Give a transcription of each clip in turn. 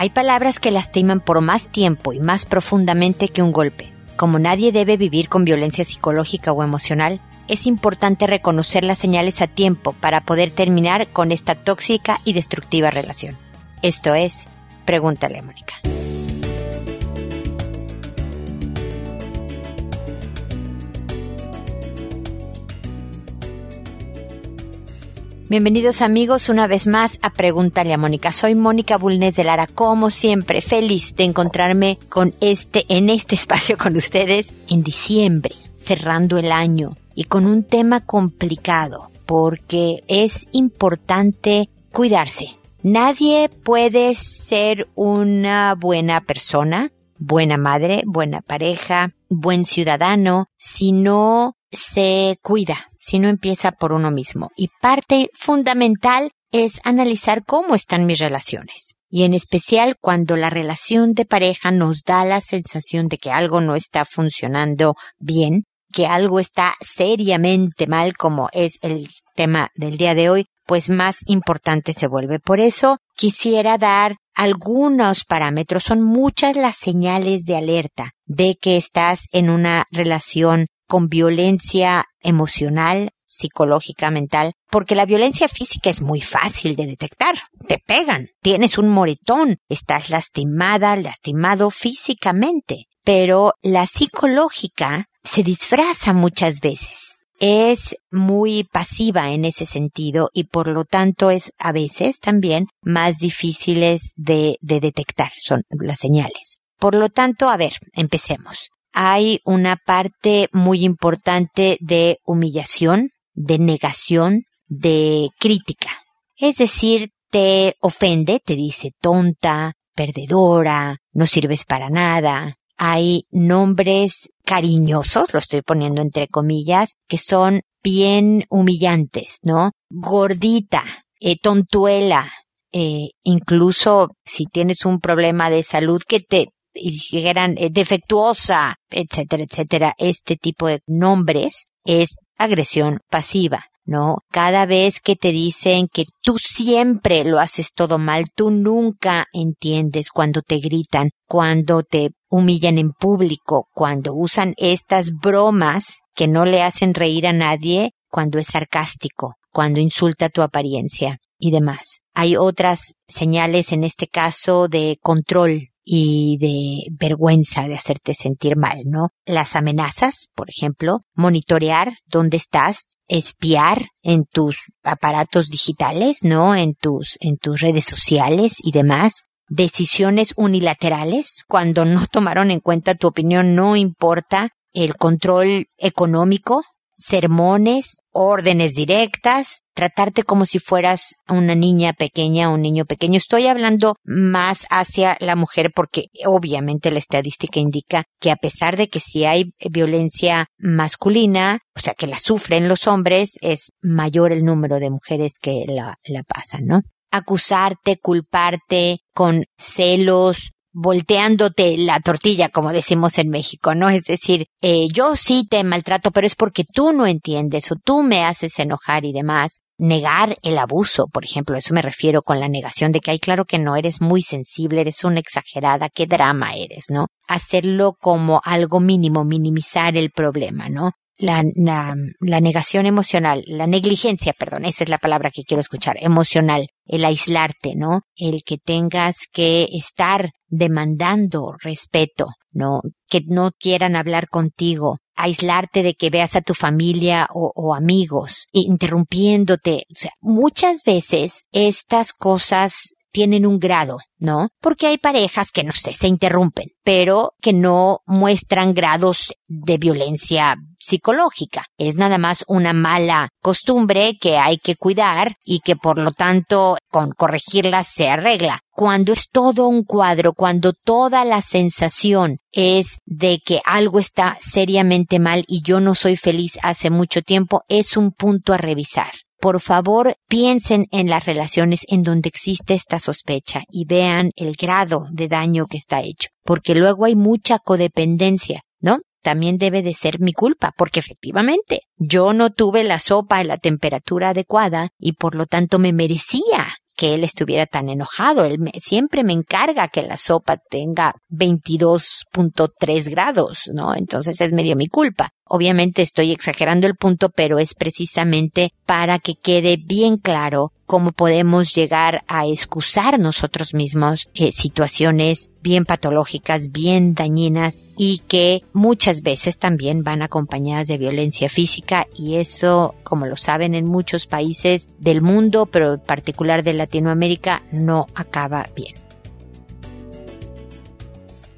Hay palabras que lastiman por más tiempo y más profundamente que un golpe. Como nadie debe vivir con violencia psicológica o emocional, es importante reconocer las señales a tiempo para poder terminar con esta tóxica y destructiva relación. Esto es, pregúntale a Mónica. Bienvenidos amigos una vez más a Pregúntale a Mónica. Soy Mónica Bulnes de Lara, como siempre, feliz de encontrarme con este, en este espacio con ustedes en diciembre, cerrando el año y con un tema complicado porque es importante cuidarse. Nadie puede ser una buena persona, buena madre, buena pareja, buen ciudadano si no se cuida, si no empieza por uno mismo. Y parte fundamental es analizar cómo están mis relaciones. Y en especial cuando la relación de pareja nos da la sensación de que algo no está funcionando bien, que algo está seriamente mal, como es el tema del día de hoy, pues más importante se vuelve. Por eso quisiera dar algunos parámetros. Son muchas las señales de alerta de que estás en una relación con violencia emocional, psicológica, mental, porque la violencia física es muy fácil de detectar. Te pegan, tienes un moretón, estás lastimada, lastimado físicamente, pero la psicológica se disfraza muchas veces. Es muy pasiva en ese sentido y por lo tanto es a veces también más difíciles de, de detectar, son las señales. Por lo tanto, a ver, empecemos hay una parte muy importante de humillación, de negación, de crítica. Es decir, te ofende, te dice tonta, perdedora, no sirves para nada. Hay nombres cariñosos, lo estoy poniendo entre comillas, que son bien humillantes, ¿no? Gordita, eh, tontuela, eh, incluso si tienes un problema de salud que te y dijeran eh, defectuosa, etcétera, etcétera, este tipo de nombres es agresión pasiva. ¿no? Cada vez que te dicen que tú siempre lo haces todo mal, tú nunca entiendes cuando te gritan, cuando te humillan en público, cuando usan estas bromas que no le hacen reír a nadie, cuando es sarcástico, cuando insulta tu apariencia y demás. Hay otras señales en este caso de control, y de vergüenza de hacerte sentir mal, ¿no? Las amenazas, por ejemplo, monitorear dónde estás, espiar en tus aparatos digitales, ¿no? En tus, en tus redes sociales y demás. Decisiones unilaterales, cuando no tomaron en cuenta tu opinión, no importa el control económico, sermones, órdenes directas, tratarte como si fueras una niña pequeña, un niño pequeño. Estoy hablando más hacia la mujer porque obviamente la estadística indica que a pesar de que si hay violencia masculina, o sea, que la sufren los hombres, es mayor el número de mujeres que la, la pasan, ¿no? acusarte, culparte con celos, volteándote la tortilla, como decimos en México, ¿no? Es decir, eh, yo sí te maltrato, pero es porque tú no entiendes o tú me haces enojar y demás. Negar el abuso, por ejemplo, eso me refiero con la negación de que hay claro que no eres muy sensible, eres una exagerada, qué drama eres, ¿no? Hacerlo como algo mínimo, minimizar el problema, ¿no? La, la, la, negación emocional, la negligencia, perdón, esa es la palabra que quiero escuchar, emocional, el aislarte, ¿no? El que tengas que estar demandando respeto, ¿no? Que no quieran hablar contigo, aislarte de que veas a tu familia o, o amigos, interrumpiéndote. O sea, muchas veces estas cosas tienen un grado, ¿no? Porque hay parejas que no sé, se interrumpen, pero que no muestran grados de violencia psicológica. Es nada más una mala costumbre que hay que cuidar y que por lo tanto con corregirla se arregla. Cuando es todo un cuadro, cuando toda la sensación es de que algo está seriamente mal y yo no soy feliz hace mucho tiempo, es un punto a revisar por favor piensen en las relaciones en donde existe esta sospecha y vean el grado de daño que está hecho, porque luego hay mucha codependencia, ¿no? También debe de ser mi culpa, porque efectivamente yo no tuve la sopa en la temperatura adecuada y por lo tanto me merecía que él estuviera tan enojado. Él siempre me encarga que la sopa tenga 22.3 grados, ¿no? Entonces es medio mi culpa. Obviamente estoy exagerando el punto, pero es precisamente para que quede bien claro cómo podemos llegar a excusar nosotros mismos eh, situaciones bien patológicas, bien dañinas y que muchas veces también van acompañadas de violencia física y eso, como lo saben en muchos países del mundo, pero en particular de Latinoamérica, no acaba bien.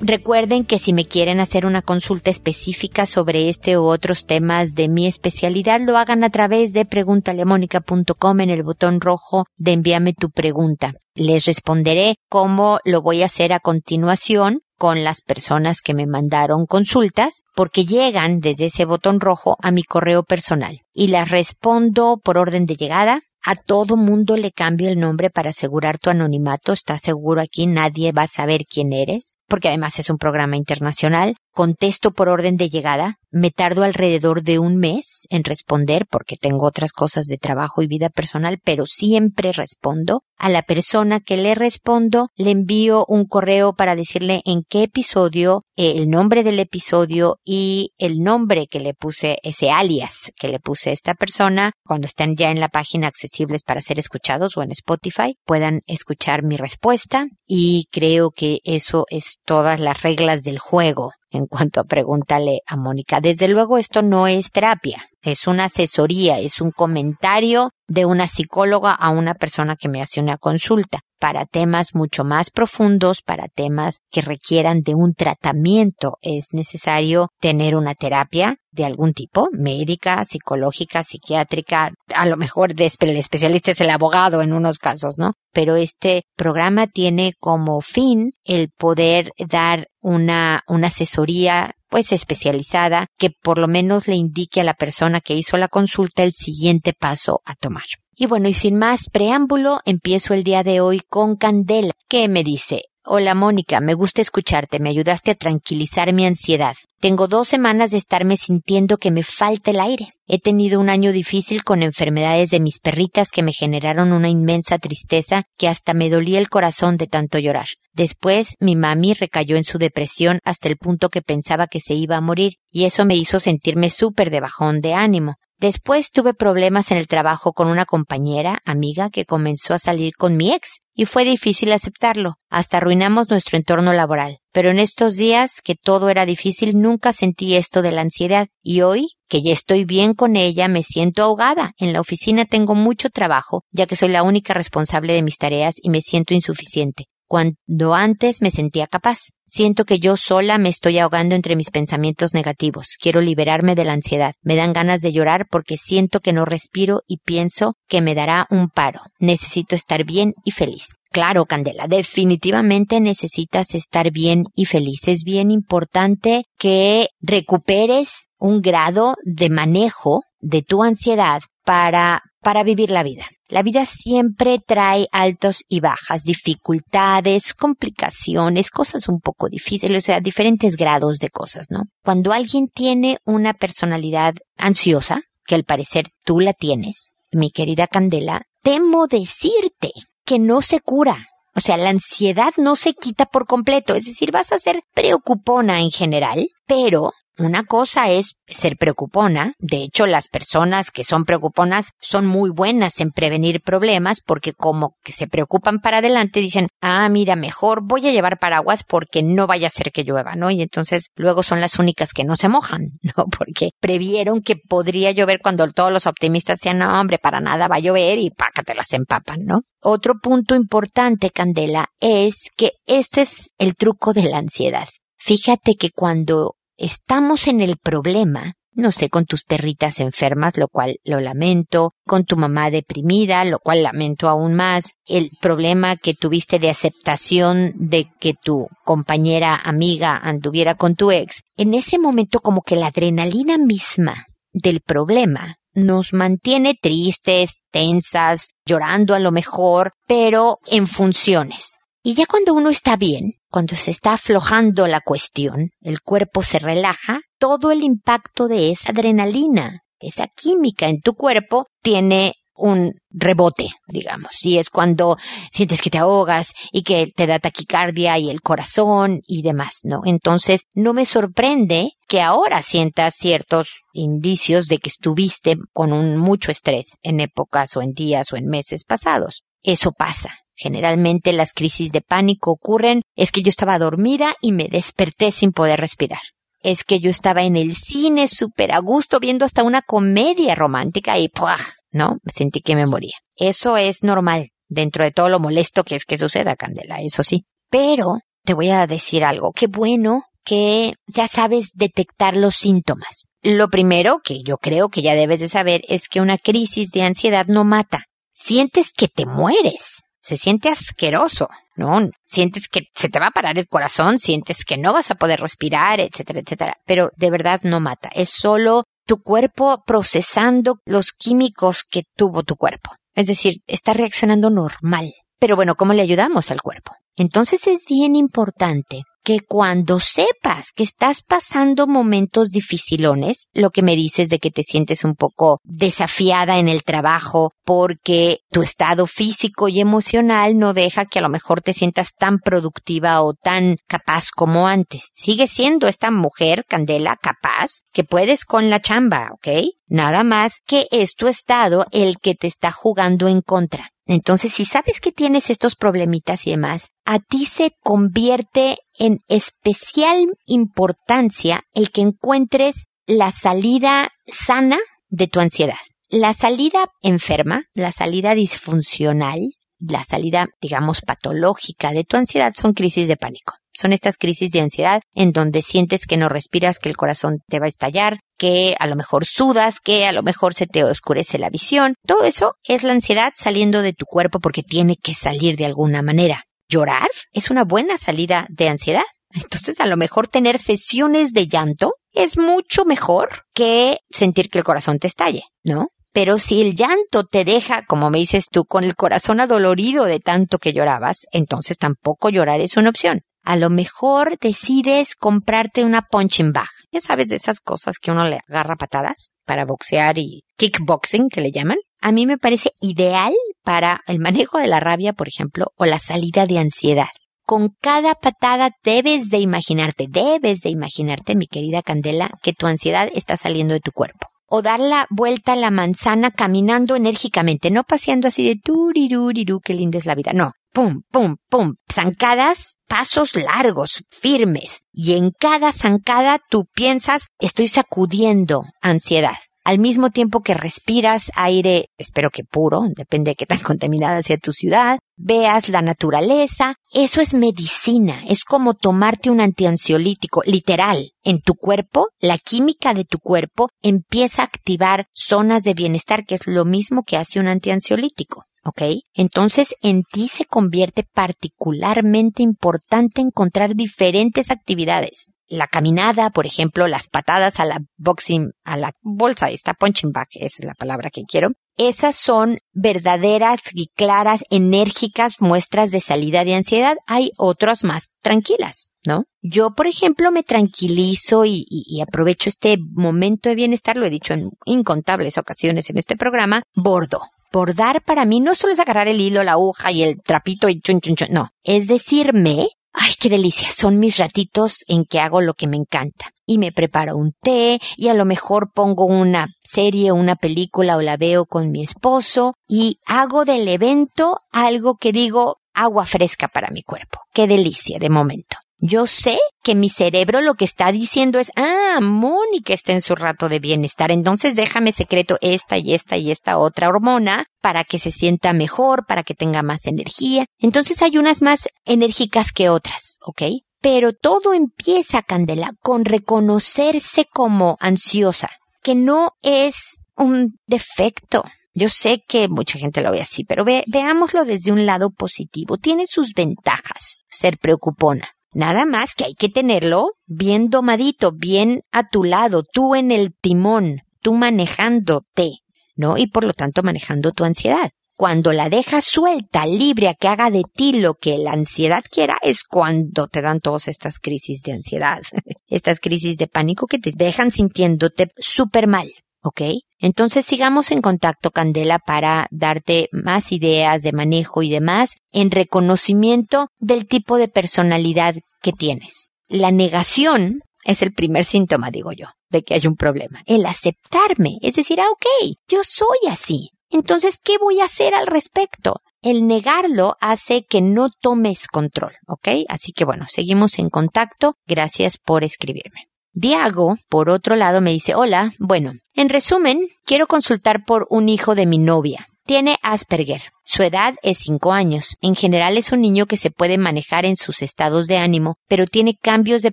Recuerden que si me quieren hacer una consulta específica sobre este u otros temas de mi especialidad, lo hagan a través de preguntalemónica.com en el botón rojo de envíame tu pregunta. Les responderé cómo lo voy a hacer a continuación con las personas que me mandaron consultas, porque llegan desde ese botón rojo a mi correo personal y las respondo por orden de llegada a todo mundo le cambio el nombre para asegurar tu anonimato. ¿Estás seguro aquí? Nadie va a saber quién eres. Porque además es un programa internacional. Contesto por orden de llegada. Me tardo alrededor de un mes en responder porque tengo otras cosas de trabajo y vida personal, pero siempre respondo. A la persona que le respondo le envío un correo para decirle en qué episodio, el nombre del episodio y el nombre que le puse, ese alias que le puse a esta persona, cuando estén ya en la página accesibles para ser escuchados o en Spotify, puedan escuchar mi respuesta y creo que eso es todas las reglas del juego en cuanto a pregúntale a Mónica. Desde luego esto no es terapia, es una asesoría, es un comentario de una psicóloga a una persona que me hace una consulta para temas mucho más profundos, para temas que requieran de un tratamiento. Es necesario tener una terapia de algún tipo, médica, psicológica, psiquiátrica, a lo mejor el especialista es el abogado en unos casos, ¿no? Pero este programa tiene como fin el poder dar una, una asesoría pues especializada que por lo menos le indique a la persona que hizo la consulta el siguiente paso a tomar. Y bueno, y sin más preámbulo, empiezo el día de hoy con Candela, que me dice, Hola Mónica, me gusta escucharte, me ayudaste a tranquilizar mi ansiedad. Tengo dos semanas de estarme sintiendo que me falta el aire. He tenido un año difícil con enfermedades de mis perritas que me generaron una inmensa tristeza que hasta me dolía el corazón de tanto llorar. Después mi mami recayó en su depresión hasta el punto que pensaba que se iba a morir y eso me hizo sentirme súper de bajón de ánimo. Después tuve problemas en el trabajo con una compañera, amiga, que comenzó a salir con mi ex, y fue difícil aceptarlo. Hasta arruinamos nuestro entorno laboral. Pero en estos días que todo era difícil nunca sentí esto de la ansiedad, y hoy, que ya estoy bien con ella, me siento ahogada. En la oficina tengo mucho trabajo, ya que soy la única responsable de mis tareas y me siento insuficiente cuando antes me sentía capaz. Siento que yo sola me estoy ahogando entre mis pensamientos negativos. Quiero liberarme de la ansiedad. Me dan ganas de llorar porque siento que no respiro y pienso que me dará un paro. Necesito estar bien y feliz. Claro, Candela, definitivamente necesitas estar bien y feliz. Es bien importante que recuperes un grado de manejo de tu ansiedad para, para vivir la vida. La vida siempre trae altos y bajas, dificultades, complicaciones, cosas un poco difíciles, o sea, diferentes grados de cosas, ¿no? Cuando alguien tiene una personalidad ansiosa, que al parecer tú la tienes, mi querida Candela, temo decirte que no se cura. O sea, la ansiedad no se quita por completo, es decir, vas a ser preocupona en general, pero una cosa es ser preocupona. De hecho, las personas que son preocuponas son muy buenas en prevenir problemas porque como que se preocupan para adelante dicen, ah, mira, mejor voy a llevar paraguas porque no vaya a ser que llueva, ¿no? Y entonces luego son las únicas que no se mojan, ¿no? Porque previeron que podría llover cuando todos los optimistas decían, no, hombre, para nada va a llover y que te las empapan, ¿no? Otro punto importante, Candela, es que este es el truco de la ansiedad. Fíjate que cuando estamos en el problema, no sé, con tus perritas enfermas, lo cual lo lamento, con tu mamá deprimida, lo cual lamento aún más, el problema que tuviste de aceptación de que tu compañera amiga anduviera con tu ex, en ese momento como que la adrenalina misma del problema nos mantiene tristes, tensas, llorando a lo mejor, pero en funciones. Y ya cuando uno está bien, cuando se está aflojando la cuestión, el cuerpo se relaja, todo el impacto de esa adrenalina, esa química en tu cuerpo, tiene un rebote, digamos. Y es cuando sientes que te ahogas y que te da taquicardia y el corazón y demás, ¿no? Entonces, no me sorprende que ahora sientas ciertos indicios de que estuviste con un mucho estrés en épocas o en días o en meses pasados. Eso pasa. Generalmente las crisis de pánico ocurren es que yo estaba dormida y me desperté sin poder respirar es que yo estaba en el cine súper a gusto viendo hasta una comedia romántica y ¡puah! ¿no? Sentí que me moría. Eso es normal dentro de todo lo molesto que es que suceda, Candela, eso sí. Pero te voy a decir algo. Qué bueno que ya sabes detectar los síntomas. Lo primero que yo creo que ya debes de saber es que una crisis de ansiedad no mata. Sientes que te mueres. Se siente asqueroso. ¿no? Sientes que se te va a parar el corazón, sientes que no vas a poder respirar, etcétera, etcétera. Pero de verdad no mata. Es solo tu cuerpo procesando los químicos que tuvo tu cuerpo. Es decir, está reaccionando normal. Pero bueno, ¿cómo le ayudamos al cuerpo? Entonces es bien importante que cuando sepas que estás pasando momentos dificilones, lo que me dices de que te sientes un poco desafiada en el trabajo porque tu estado físico y emocional no deja que a lo mejor te sientas tan productiva o tan capaz como antes. Sigue siendo esta mujer, Candela, capaz, que puedes con la chamba, ¿ok? Nada más que es tu estado el que te está jugando en contra. Entonces, si sabes que tienes estos problemitas y demás, a ti se convierte en especial importancia el que encuentres la salida sana de tu ansiedad. La salida enferma, la salida disfuncional, la salida, digamos, patológica de tu ansiedad son crisis de pánico. Son estas crisis de ansiedad en donde sientes que no respiras, que el corazón te va a estallar, que a lo mejor sudas, que a lo mejor se te oscurece la visión. Todo eso es la ansiedad saliendo de tu cuerpo porque tiene que salir de alguna manera. Llorar es una buena salida de ansiedad. Entonces a lo mejor tener sesiones de llanto es mucho mejor que sentir que el corazón te estalle, ¿no? Pero si el llanto te deja, como me dices tú, con el corazón adolorido de tanto que llorabas, entonces tampoco llorar es una opción a lo mejor decides comprarte una punching bag. Ya sabes de esas cosas que uno le agarra patadas para boxear y kickboxing que le llaman. A mí me parece ideal para el manejo de la rabia, por ejemplo, o la salida de ansiedad. Con cada patada debes de imaginarte, debes de imaginarte, mi querida Candela, que tu ansiedad está saliendo de tu cuerpo o dar la vuelta a la manzana caminando enérgicamente, no paseando así de turiruriru, qué linda es la vida. No, pum, pum, pum, zancadas, pasos largos, firmes. Y en cada zancada tú piensas, estoy sacudiendo ansiedad. Al mismo tiempo que respiras aire, espero que puro, depende de qué tan contaminada sea tu ciudad, veas la naturaleza, eso es medicina, es como tomarte un antiansiolítico, literal. En tu cuerpo, la química de tu cuerpo empieza a activar zonas de bienestar, que es lo mismo que hace un antiansiolítico. ¿ok? Entonces en ti se convierte particularmente importante encontrar diferentes actividades. La caminada, por ejemplo, las patadas a la boxing, a la bolsa, esta punching bag es la palabra que quiero. Esas son verdaderas y claras, enérgicas muestras de salida de ansiedad. Hay otras más tranquilas, ¿no? Yo, por ejemplo, me tranquilizo y, y aprovecho este momento de bienestar, lo he dicho en incontables ocasiones en este programa, bordo bordar para mí no solo es agarrar el hilo, la aguja y el trapito y chun chun chun, no. Es decirme, ay, qué delicia, son mis ratitos en que hago lo que me encanta. Y me preparo un té y a lo mejor pongo una serie, una película o la veo con mi esposo y hago del evento algo que digo agua fresca para mi cuerpo. Qué delicia de momento. Yo sé que mi cerebro lo que está diciendo es, ah, Mónica está en su rato de bienestar, entonces déjame secreto esta y esta y esta otra hormona para que se sienta mejor, para que tenga más energía. Entonces hay unas más enérgicas que otras, ¿ok? Pero todo empieza, Candela, con reconocerse como ansiosa, que no es un defecto. Yo sé que mucha gente lo ve así, pero veámoslo desde un lado positivo. Tiene sus ventajas ser preocupona. Nada más que hay que tenerlo bien domadito, bien a tu lado, tú en el timón, tú manejándote, ¿no? Y por lo tanto manejando tu ansiedad. Cuando la dejas suelta, libre a que haga de ti lo que la ansiedad quiera, es cuando te dan todas estas crisis de ansiedad, estas crisis de pánico que te dejan sintiéndote súper mal. ¿Ok? Entonces sigamos en contacto, Candela, para darte más ideas de manejo y demás en reconocimiento del tipo de personalidad que tienes. La negación es el primer síntoma, digo yo, de que hay un problema. El aceptarme, es decir, ah, ok, yo soy así. Entonces, ¿qué voy a hacer al respecto? El negarlo hace que no tomes control, ¿ok? Así que bueno, seguimos en contacto. Gracias por escribirme. Diago, por otro lado, me dice, hola, bueno, en resumen, quiero consultar por un hijo de mi novia. Tiene Asperger. Su edad es 5 años. En general es un niño que se puede manejar en sus estados de ánimo, pero tiene cambios de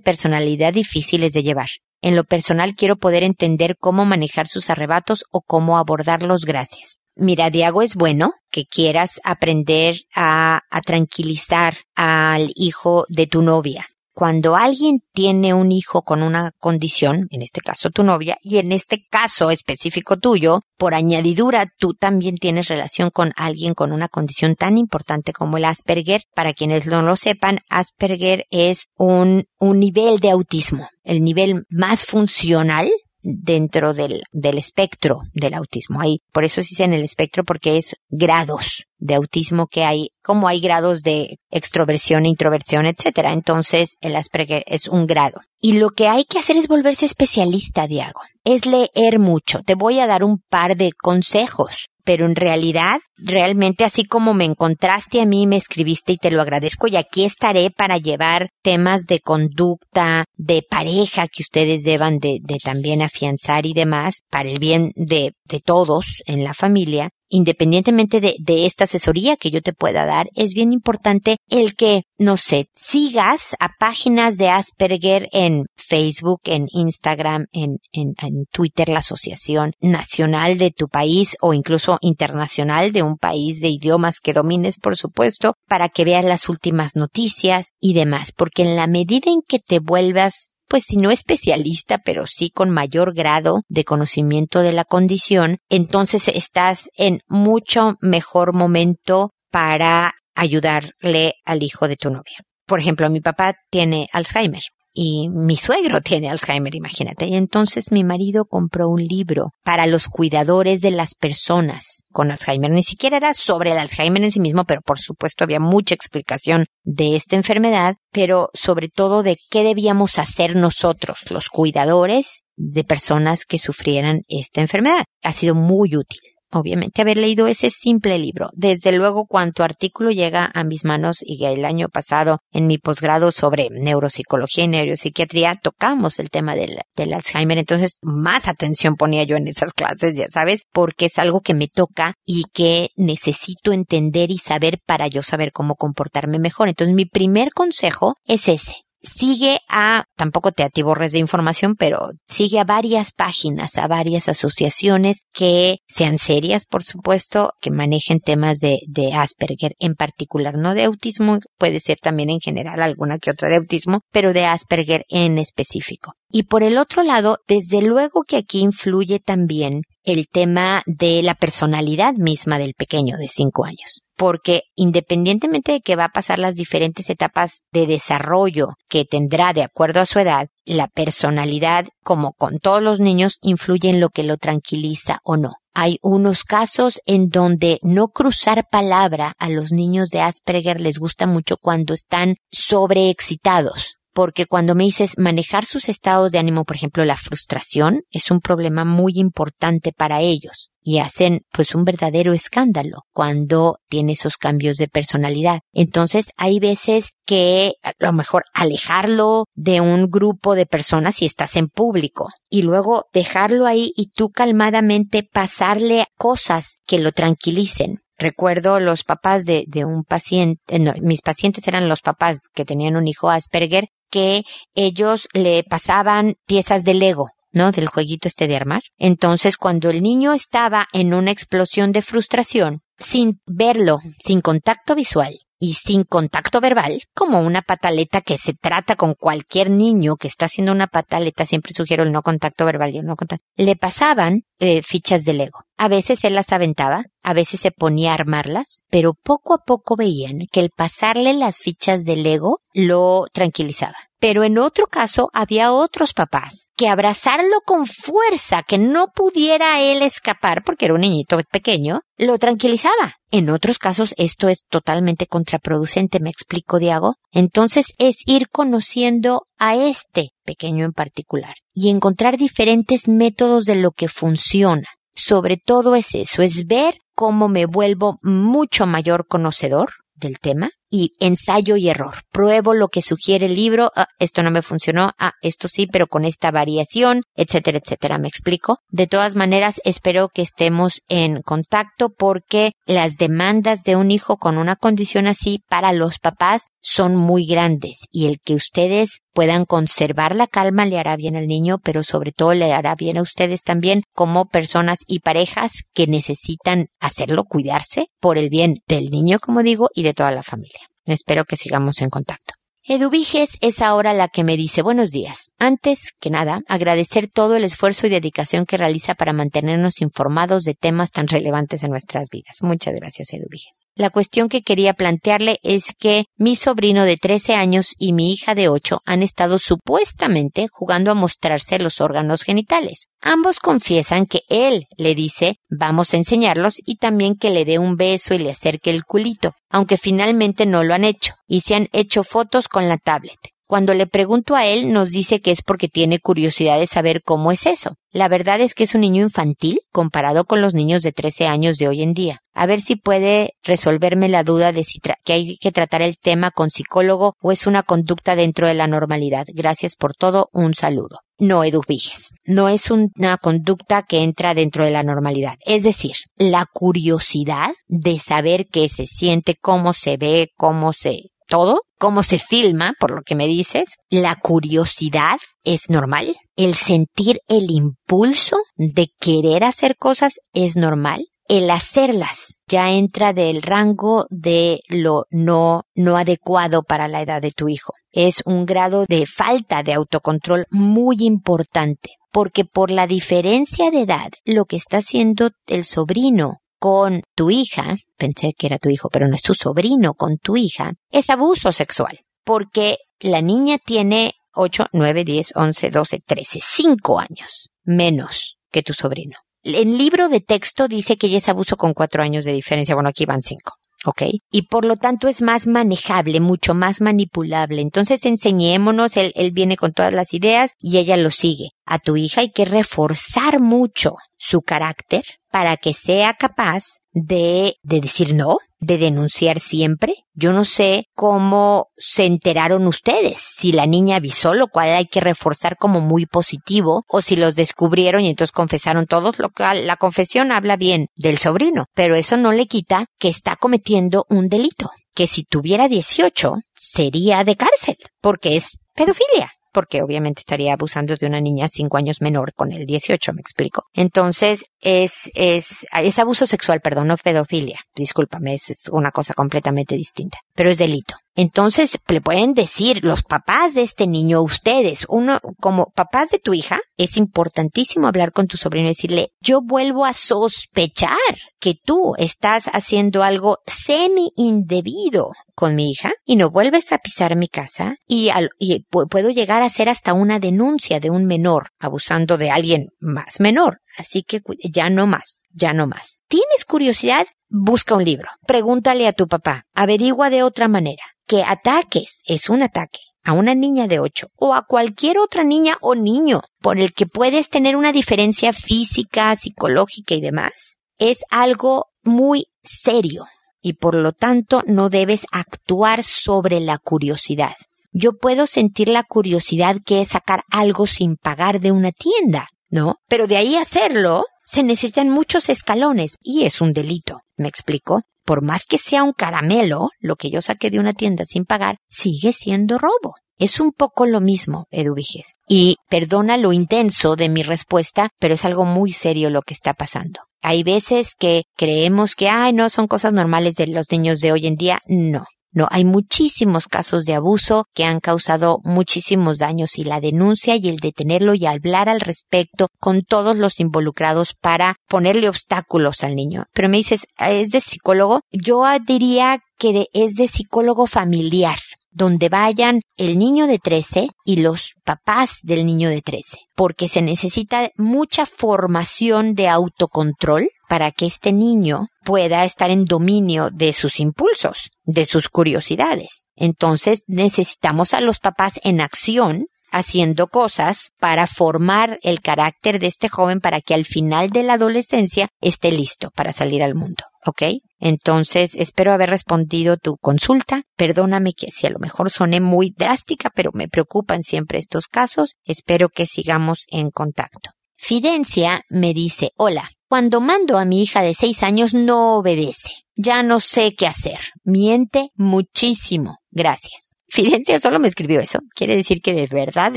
personalidad difíciles de llevar. En lo personal quiero poder entender cómo manejar sus arrebatos o cómo abordarlos gracias. Mira, Diago, es bueno que quieras aprender a, a tranquilizar al hijo de tu novia cuando alguien tiene un hijo con una condición, en este caso tu novia, y en este caso específico tuyo, por añadidura tú también tienes relación con alguien con una condición tan importante como el Asperger. Para quienes no lo sepan, Asperger es un, un nivel de autismo, el nivel más funcional dentro del, del espectro del autismo. Ahí, por eso se dice en el espectro porque es grados de autismo que hay, como hay grados de extroversión, introversión, etcétera. Entonces, el Asperger es un grado. Y lo que hay que hacer es volverse especialista, Diago. Es leer mucho. Te voy a dar un par de consejos pero en realidad, realmente así como me encontraste a mí, me escribiste y te lo agradezco y aquí estaré para llevar temas de conducta, de pareja que ustedes deban de, de también afianzar y demás para el bien de, de todos en la familia independientemente de, de, esta asesoría que yo te pueda dar, es bien importante el que, no sé, sigas a páginas de Asperger en Facebook, en Instagram, en, en, en, Twitter, la Asociación Nacional de tu país o incluso internacional de un país de idiomas que domines, por supuesto, para que veas las últimas noticias y demás, porque en la medida en que te vuelvas pues si no especialista, pero sí con mayor grado de conocimiento de la condición, entonces estás en mucho mejor momento para ayudarle al hijo de tu novia. Por ejemplo, mi papá tiene Alzheimer y mi suegro tiene Alzheimer, imagínate. Y entonces mi marido compró un libro para los cuidadores de las personas con Alzheimer. Ni siquiera era sobre el Alzheimer en sí mismo, pero por supuesto había mucha explicación de esta enfermedad, pero sobre todo de qué debíamos hacer nosotros, los cuidadores de personas que sufrieran esta enfermedad. Ha sido muy útil obviamente haber leído ese simple libro. Desde luego, cuanto artículo llega a mis manos y el año pasado en mi posgrado sobre neuropsicología y neuropsiquiatría tocamos el tema del, Alzheimer. Entonces, más atención ponía yo en esas clases, ya sabes, porque es algo que me toca y que necesito entender y saber para yo saber cómo comportarme mejor. Entonces, mi primer consejo es ese sigue a, tampoco te atiborres de información, pero sigue a varias páginas, a varias asociaciones que sean serias, por supuesto, que manejen temas de, de Asperger en particular, no de autismo, puede ser también en general alguna que otra de autismo, pero de Asperger en específico. Y por el otro lado, desde luego que aquí influye también el tema de la personalidad misma del pequeño de cinco años. Porque independientemente de que va a pasar las diferentes etapas de desarrollo que tendrá de acuerdo a su edad, la personalidad, como con todos los niños, influye en lo que lo tranquiliza o no. Hay unos casos en donde no cruzar palabra a los niños de Asperger les gusta mucho cuando están sobreexcitados porque cuando me dices manejar sus estados de ánimo, por ejemplo, la frustración es un problema muy importante para ellos y hacen pues un verdadero escándalo cuando tiene esos cambios de personalidad. Entonces hay veces que a lo mejor alejarlo de un grupo de personas si estás en público y luego dejarlo ahí y tú calmadamente pasarle cosas que lo tranquilicen recuerdo los papás de, de un paciente, no, mis pacientes eran los papás que tenían un hijo Asperger que ellos le pasaban piezas de Lego, ¿no? Del jueguito este de armar. Entonces, cuando el niño estaba en una explosión de frustración, sin verlo, sin contacto visual y sin contacto verbal, como una pataleta que se trata con cualquier niño que está haciendo una pataleta, siempre sugiero el no contacto verbal y el no contacto, le pasaban eh, fichas de Lego. A veces él las aventaba, a veces se ponía a armarlas, pero poco a poco veían que el pasarle las fichas de Lego lo tranquilizaba. Pero en otro caso había otros papás que abrazarlo con fuerza, que no pudiera él escapar porque era un niñito pequeño, lo tranquilizaba. En otros casos esto es totalmente contraproducente, me explico, Diago. Entonces es ir conociendo a este pequeño en particular y encontrar diferentes métodos de lo que funciona. Sobre todo es eso, es ver cómo me vuelvo mucho mayor conocedor del tema y ensayo y error. Pruebo lo que sugiere el libro, ah, esto no me funcionó, ah, esto sí, pero con esta variación, etcétera, etcétera. ¿Me explico? De todas maneras, espero que estemos en contacto porque las demandas de un hijo con una condición así para los papás son muy grandes y el que ustedes puedan conservar la calma le hará bien al niño, pero sobre todo le hará bien a ustedes también como personas y parejas que necesitan hacerlo, cuidarse por el bien del niño, como digo, y de toda la familia. Espero que sigamos en contacto. Eduviges es ahora la que me dice buenos días. Antes que nada, agradecer todo el esfuerzo y dedicación que realiza para mantenernos informados de temas tan relevantes en nuestras vidas. Muchas gracias, Eduviges. La cuestión que quería plantearle es que mi sobrino de 13 años y mi hija de 8 han estado supuestamente jugando a mostrarse los órganos genitales. Ambos confiesan que él le dice vamos a enseñarlos y también que le dé un beso y le acerque el culito, aunque finalmente no lo han hecho y se han hecho fotos con la tablet. Cuando le pregunto a él, nos dice que es porque tiene curiosidad de saber cómo es eso. La verdad es que es un niño infantil comparado con los niños de 13 años de hoy en día. A ver si puede resolverme la duda de si que hay que tratar el tema con psicólogo o es una conducta dentro de la normalidad. Gracias por todo. Un saludo. No, eduviges. No es una conducta que entra dentro de la normalidad. Es decir, la curiosidad de saber qué se siente, cómo se ve, cómo se todo, cómo se filma, por lo que me dices, la curiosidad es normal, el sentir el impulso de querer hacer cosas es normal, el hacerlas ya entra del rango de lo no, no adecuado para la edad de tu hijo. Es un grado de falta de autocontrol muy importante, porque por la diferencia de edad, lo que está haciendo el sobrino con tu hija, pensé que era tu hijo, pero no es tu sobrino, con tu hija, es abuso sexual. Porque la niña tiene 8, 9, 10, 11, 12, 13, 5 años menos que tu sobrino. El libro de texto dice que ella es abuso con 4 años de diferencia. Bueno, aquí van 5. ¿Ok? Y por lo tanto es más manejable, mucho más manipulable. Entonces enseñémonos, él, él viene con todas las ideas y ella lo sigue. A tu hija hay que reforzar mucho su carácter para que sea capaz de, de decir no, de denunciar siempre. Yo no sé cómo se enteraron ustedes, si la niña avisó, lo cual hay que reforzar como muy positivo, o si los descubrieron y entonces confesaron todos, lo cual la confesión habla bien del sobrino, pero eso no le quita que está cometiendo un delito, que si tuviera 18 sería de cárcel, porque es pedofilia porque obviamente estaría abusando de una niña cinco años menor con el 18, me explico. Entonces, es, es, es abuso sexual, perdón, no pedofilia. Discúlpame, es una cosa completamente distinta. Pero es delito. Entonces, le pueden decir los papás de este niño, ustedes, uno, como papás de tu hija, es importantísimo hablar con tu sobrino y decirle, yo vuelvo a sospechar que tú estás haciendo algo semi indebido con mi hija y no vuelves a pisar mi casa y, y puedo llegar a hacer hasta una denuncia de un menor abusando de alguien más menor. Así que ya no más, ya no más. ¿Tienes curiosidad? Busca un libro. Pregúntale a tu papá. Averigua de otra manera. Que ataques es un ataque a una niña de 8 o a cualquier otra niña o niño por el que puedes tener una diferencia física, psicológica y demás, es algo muy serio y por lo tanto no debes actuar sobre la curiosidad. Yo puedo sentir la curiosidad que es sacar algo sin pagar de una tienda, ¿no? Pero de ahí hacerlo, se necesitan muchos escalones y es un delito. ¿Me explico? Por más que sea un caramelo, lo que yo saqué de una tienda sin pagar, sigue siendo robo. Es un poco lo mismo, Eduviges. Y perdona lo intenso de mi respuesta, pero es algo muy serio lo que está pasando. Hay veces que creemos que, ay, no, son cosas normales de los niños de hoy en día. No. No, hay muchísimos casos de abuso que han causado muchísimos daños y la denuncia y el detenerlo y hablar al respecto con todos los involucrados para ponerle obstáculos al niño. Pero me dices, ¿es de psicólogo? Yo diría que es de psicólogo familiar donde vayan el niño de 13 y los papás del niño de 13, porque se necesita mucha formación de autocontrol para que este niño pueda estar en dominio de sus impulsos, de sus curiosidades. Entonces necesitamos a los papás en acción haciendo cosas para formar el carácter de este joven para que al final de la adolescencia esté listo para salir al mundo. ¿Ok? Entonces, espero haber respondido tu consulta. Perdóname que si a lo mejor soné muy drástica, pero me preocupan siempre estos casos. Espero que sigamos en contacto. Fidencia me dice, hola, cuando mando a mi hija de seis años no obedece. Ya no sé qué hacer. Miente muchísimo. Gracias. Fidencia solo me escribió eso. Quiere decir que de verdad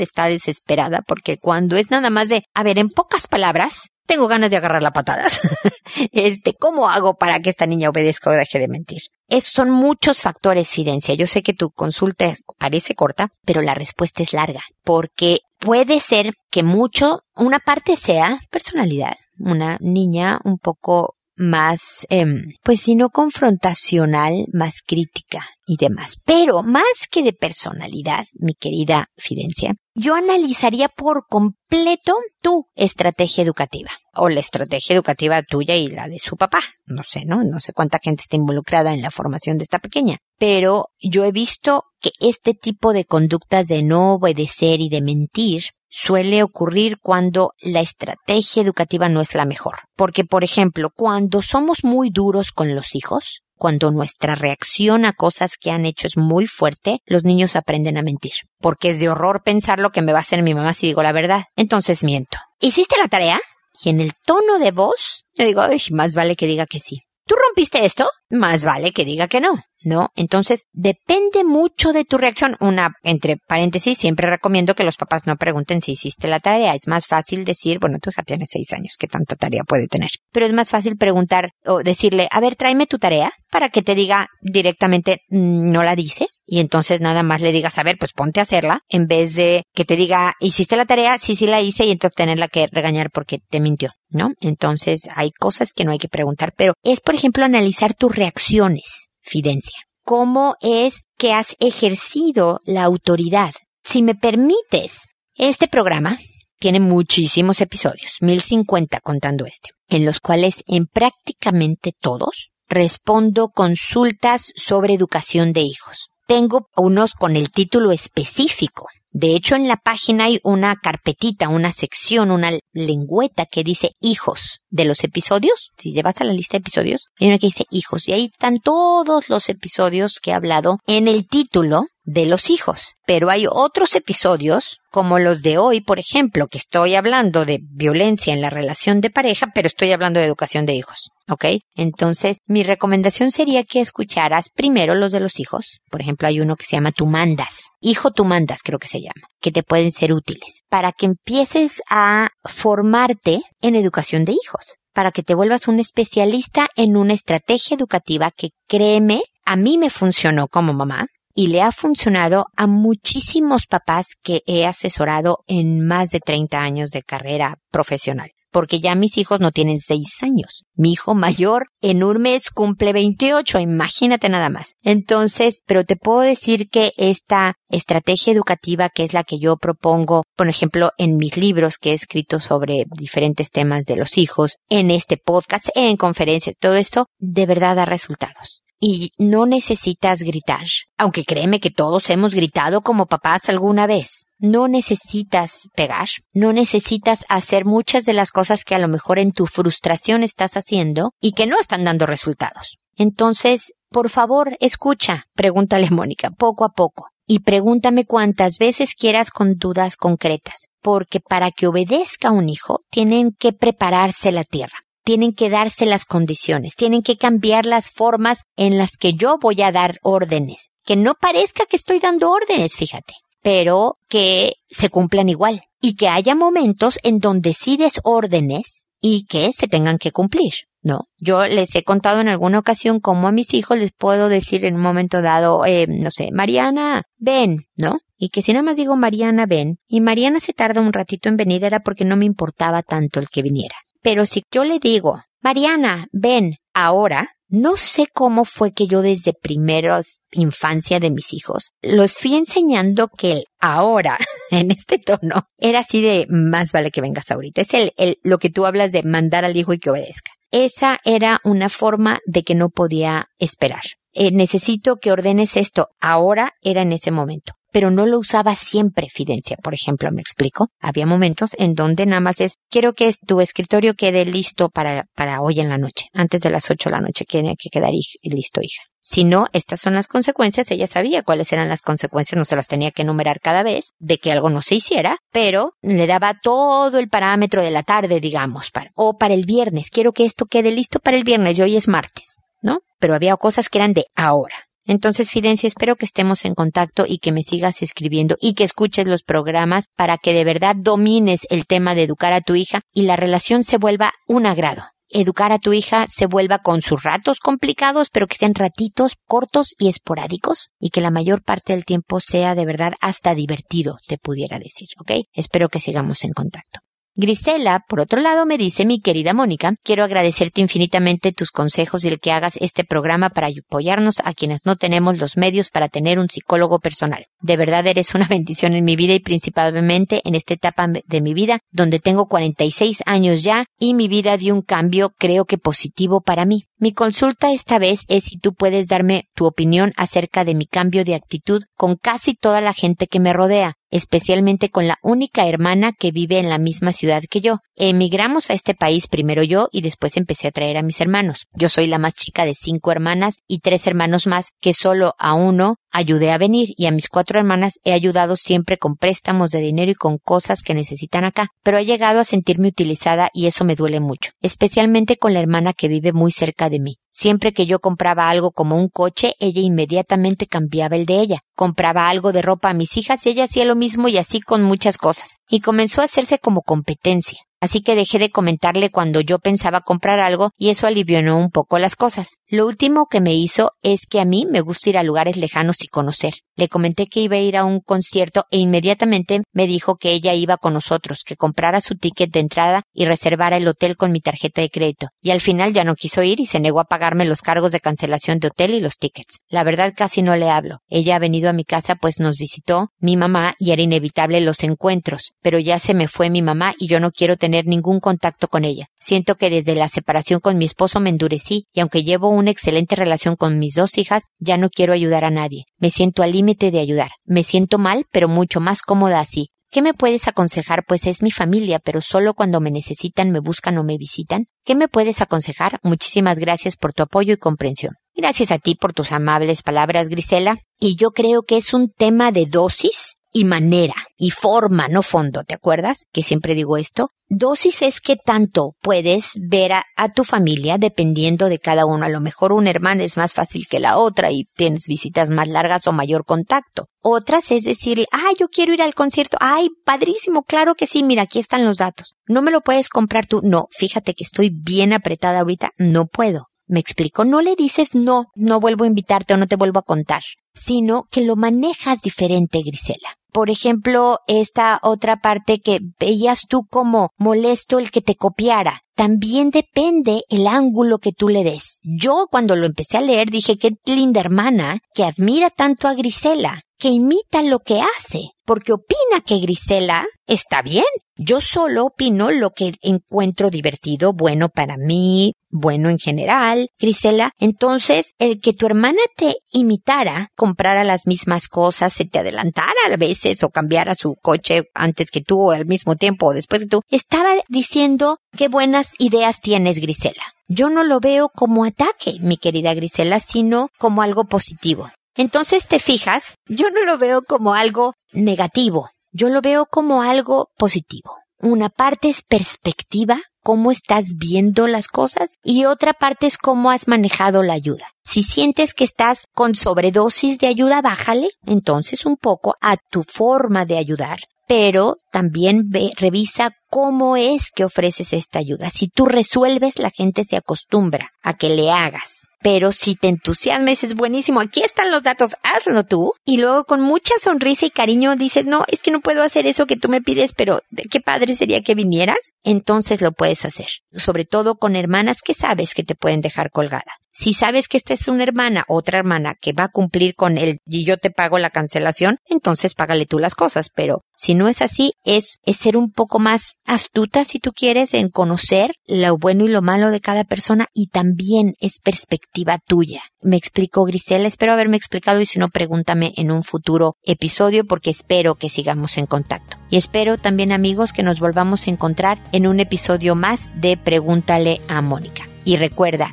está desesperada porque cuando es nada más de, a ver, en pocas palabras, tengo ganas de agarrar la patada. este, ¿cómo hago para que esta niña obedezca o deje de mentir? Son muchos factores, Fidencia. Yo sé que tu consulta parece corta, pero la respuesta es larga, porque puede ser que mucho, una parte sea personalidad. Una niña un poco más, eh, pues si no confrontacional, más crítica y demás. Pero más que de personalidad, mi querida Fidencia, yo analizaría por completo tu estrategia educativa o la estrategia educativa tuya y la de su papá. No sé, ¿no? No sé cuánta gente está involucrada en la formación de esta pequeña, pero yo he visto que este tipo de conductas de no obedecer y de mentir suele ocurrir cuando la estrategia educativa no es la mejor. Porque, por ejemplo, cuando somos muy duros con los hijos, cuando nuestra reacción a cosas que han hecho es muy fuerte, los niños aprenden a mentir. Porque es de horror pensar lo que me va a hacer mi mamá si digo la verdad. Entonces miento. ¿Hiciste la tarea? Y en el tono de voz, yo digo, más vale que diga que sí. ¿Tú rompiste esto? Más vale que diga que no. ¿No? Entonces, depende mucho de tu reacción. Una, entre paréntesis, siempre recomiendo que los papás no pregunten si hiciste la tarea. Es más fácil decir, bueno, tu hija tiene seis años, ¿qué tanta tarea puede tener? Pero es más fácil preguntar o decirle, a ver, tráeme tu tarea para que te diga directamente, mm, no la dice. Y entonces nada más le digas, a ver, pues ponte a hacerla, en vez de que te diga, hiciste la tarea, sí, sí la hice, y entonces tenerla que regañar porque te mintió, ¿no? Entonces hay cosas que no hay que preguntar, pero es, por ejemplo, analizar tus reacciones fidencia. ¿Cómo es que has ejercido la autoridad? Si me permites, este programa tiene muchísimos episodios, 1050 contando este, en los cuales en prácticamente todos respondo consultas sobre educación de hijos. Tengo unos con el título específico de hecho, en la página hay una carpetita, una sección, una lengüeta que dice hijos de los episodios. Si llevas a la lista de episodios, hay una que dice hijos y ahí están todos los episodios que he hablado en el título de los hijos. Pero hay otros episodios, como los de hoy, por ejemplo, que estoy hablando de violencia en la relación de pareja, pero estoy hablando de educación de hijos. ¿Ok? Entonces, mi recomendación sería que escucharas primero los de los hijos. Por ejemplo, hay uno que se llama Tú mandas. Hijo tú mandas, creo que se llama, que te pueden ser útiles para que empieces a formarte en educación de hijos para que te vuelvas un especialista en una estrategia educativa que créeme, a mí me funcionó como mamá y le ha funcionado a muchísimos papás que he asesorado en más de 30 años de carrera profesional. Porque ya mis hijos no tienen 6 años. Mi hijo mayor en un mes cumple 28, imagínate nada más. Entonces, pero te puedo decir que esta estrategia educativa que es la que yo propongo, por ejemplo, en mis libros que he escrito sobre diferentes temas de los hijos, en este podcast, en conferencias, todo esto, de verdad da resultados y no necesitas gritar. Aunque créeme que todos hemos gritado como papás alguna vez. No necesitas pegar, no necesitas hacer muchas de las cosas que a lo mejor en tu frustración estás haciendo y que no están dando resultados. Entonces, por favor, escucha, pregúntale Mónica, poco a poco. Y pregúntame cuántas veces quieras con dudas concretas, porque para que obedezca un hijo tienen que prepararse la tierra tienen que darse las condiciones, tienen que cambiar las formas en las que yo voy a dar órdenes. Que no parezca que estoy dando órdenes, fíjate, pero que se cumplan igual y que haya momentos en donde sí des órdenes y que se tengan que cumplir. No, yo les he contado en alguna ocasión cómo a mis hijos les puedo decir en un momento dado, eh, no sé, Mariana, ven, ¿no? Y que si nada más digo Mariana, ven, y Mariana se tarda un ratito en venir era porque no me importaba tanto el que viniera. Pero si yo le digo, Mariana, ven, ahora, no sé cómo fue que yo desde primeros infancia de mis hijos los fui enseñando que el ahora, en este tono, era así de más vale que vengas ahorita. Es el, el, lo que tú hablas de mandar al hijo y que obedezca. Esa era una forma de que no podía esperar. Eh, necesito que ordenes esto. Ahora era en ese momento pero no lo usaba siempre, Fidencia, por ejemplo, me explico. Había momentos en donde nada más es, quiero que tu escritorio quede listo para, para hoy en la noche, antes de las ocho de la noche, tiene que quedar listo, hija. Si no, estas son las consecuencias. Ella sabía cuáles eran las consecuencias, no se las tenía que enumerar cada vez de que algo no se hiciera, pero le daba todo el parámetro de la tarde, digamos, para, o para el viernes. Quiero que esto quede listo para el viernes y hoy es martes, ¿no? Pero había cosas que eran de ahora. Entonces, Fidencia, espero que estemos en contacto y que me sigas escribiendo y que escuches los programas para que de verdad domines el tema de educar a tu hija y la relación se vuelva un agrado. Educar a tu hija se vuelva con sus ratos complicados, pero que sean ratitos cortos y esporádicos y que la mayor parte del tiempo sea de verdad hasta divertido, te pudiera decir, ¿ok? Espero que sigamos en contacto. Grisela, por otro lado, me dice, mi querida Mónica, quiero agradecerte infinitamente tus consejos y el que hagas este programa para apoyarnos a quienes no tenemos los medios para tener un psicólogo personal. De verdad eres una bendición en mi vida y principalmente en esta etapa de mi vida, donde tengo 46 años ya y mi vida dio un cambio creo que positivo para mí. Mi consulta esta vez es si tú puedes darme tu opinión acerca de mi cambio de actitud con casi toda la gente que me rodea especialmente con la única hermana que vive en la misma ciudad que yo. Emigramos a este país primero yo y después empecé a traer a mis hermanos. Yo soy la más chica de cinco hermanas y tres hermanos más que solo a uno ayudé a venir y a mis cuatro hermanas he ayudado siempre con préstamos de dinero y con cosas que necesitan acá, pero he llegado a sentirme utilizada y eso me duele mucho, especialmente con la hermana que vive muy cerca de mí. Siempre que yo compraba algo como un coche, ella inmediatamente cambiaba el de ella. Compraba algo de ropa a mis hijas y ella hacía lo mismo y así con muchas cosas. Y comenzó a hacerse como competencia así que dejé de comentarle cuando yo pensaba comprar algo y eso alivió un poco las cosas. Lo último que me hizo es que a mí me gusta ir a lugares lejanos y conocer. Le comenté que iba a ir a un concierto e inmediatamente me dijo que ella iba con nosotros, que comprara su ticket de entrada y reservara el hotel con mi tarjeta de crédito. Y al final ya no quiso ir y se negó a pagarme los cargos de cancelación de hotel y los tickets. La verdad casi no le hablo. Ella ha venido a mi casa pues nos visitó mi mamá y era inevitable los encuentros, pero ya se me fue mi mamá y yo no quiero tener ningún contacto con ella. Siento que desde la separación con mi esposo me endurecí y aunque llevo una excelente relación con mis dos hijas, ya no quiero ayudar a nadie. Me siento al de ayudar. Me siento mal, pero mucho más cómoda así. ¿Qué me puedes aconsejar? Pues es mi familia, pero solo cuando me necesitan, me buscan o me visitan. ¿Qué me puedes aconsejar? Muchísimas gracias por tu apoyo y comprensión. Gracias a ti por tus amables palabras, Grisela. Y yo creo que es un tema de dosis y manera y forma, no fondo, ¿te acuerdas? Que siempre digo esto. Dosis es que tanto puedes ver a, tu familia dependiendo de cada uno. A lo mejor una hermana es más fácil que la otra y tienes visitas más largas o mayor contacto. Otras es decir, ah, yo quiero ir al concierto. Ay, padrísimo, claro que sí, mira, aquí están los datos. No me lo puedes comprar tú. No, fíjate que estoy bien apretada ahorita, no puedo. Me explico, no le dices no, no vuelvo a invitarte o no te vuelvo a contar, sino que lo manejas diferente, Grisela por ejemplo, esta otra parte que veías tú como molesto el que te copiara. También depende el ángulo que tú le des. Yo cuando lo empecé a leer dije qué linda hermana que admira tanto a Grisela, que imita lo que hace, porque opina que Grisela está bien. Yo solo opino lo que encuentro divertido, bueno para mí, bueno en general, Grisela. Entonces, el que tu hermana te imitara, comprara las mismas cosas, se te adelantara a veces o cambiara su coche antes que tú o al mismo tiempo o después de tú, estaba diciendo qué buenas ideas tienes, Grisela. Yo no lo veo como ataque, mi querida Grisela, sino como algo positivo. Entonces te fijas, yo no lo veo como algo negativo, yo lo veo como algo positivo. Una parte es perspectiva, cómo estás viendo las cosas, y otra parte es cómo has manejado la ayuda. Si sientes que estás con sobredosis de ayuda, bájale entonces un poco a tu forma de ayudar, pero también ve, revisa cómo es que ofreces esta ayuda. Si tú resuelves, la gente se acostumbra a que le hagas. Pero si te entusiasmas, es buenísimo, aquí están los datos, hazlo tú. Y luego con mucha sonrisa y cariño dices, no, es que no puedo hacer eso que tú me pides, pero qué padre sería que vinieras. Entonces lo puedes hacer. Sobre todo con hermanas que sabes que te pueden dejar colgada. Si sabes que esta es una hermana, otra hermana que va a cumplir con el y yo te pago la cancelación, entonces págale tú las cosas. Pero si no es así, es, es ser un poco más astuta si tú quieres en conocer lo bueno y lo malo de cada persona y también es perspectiva tuya. Me explicó Grisela, espero haberme explicado y si no pregúntame en un futuro episodio porque espero que sigamos en contacto. Y espero también amigos que nos volvamos a encontrar en un episodio más de Pregúntale a Mónica. Y recuerda,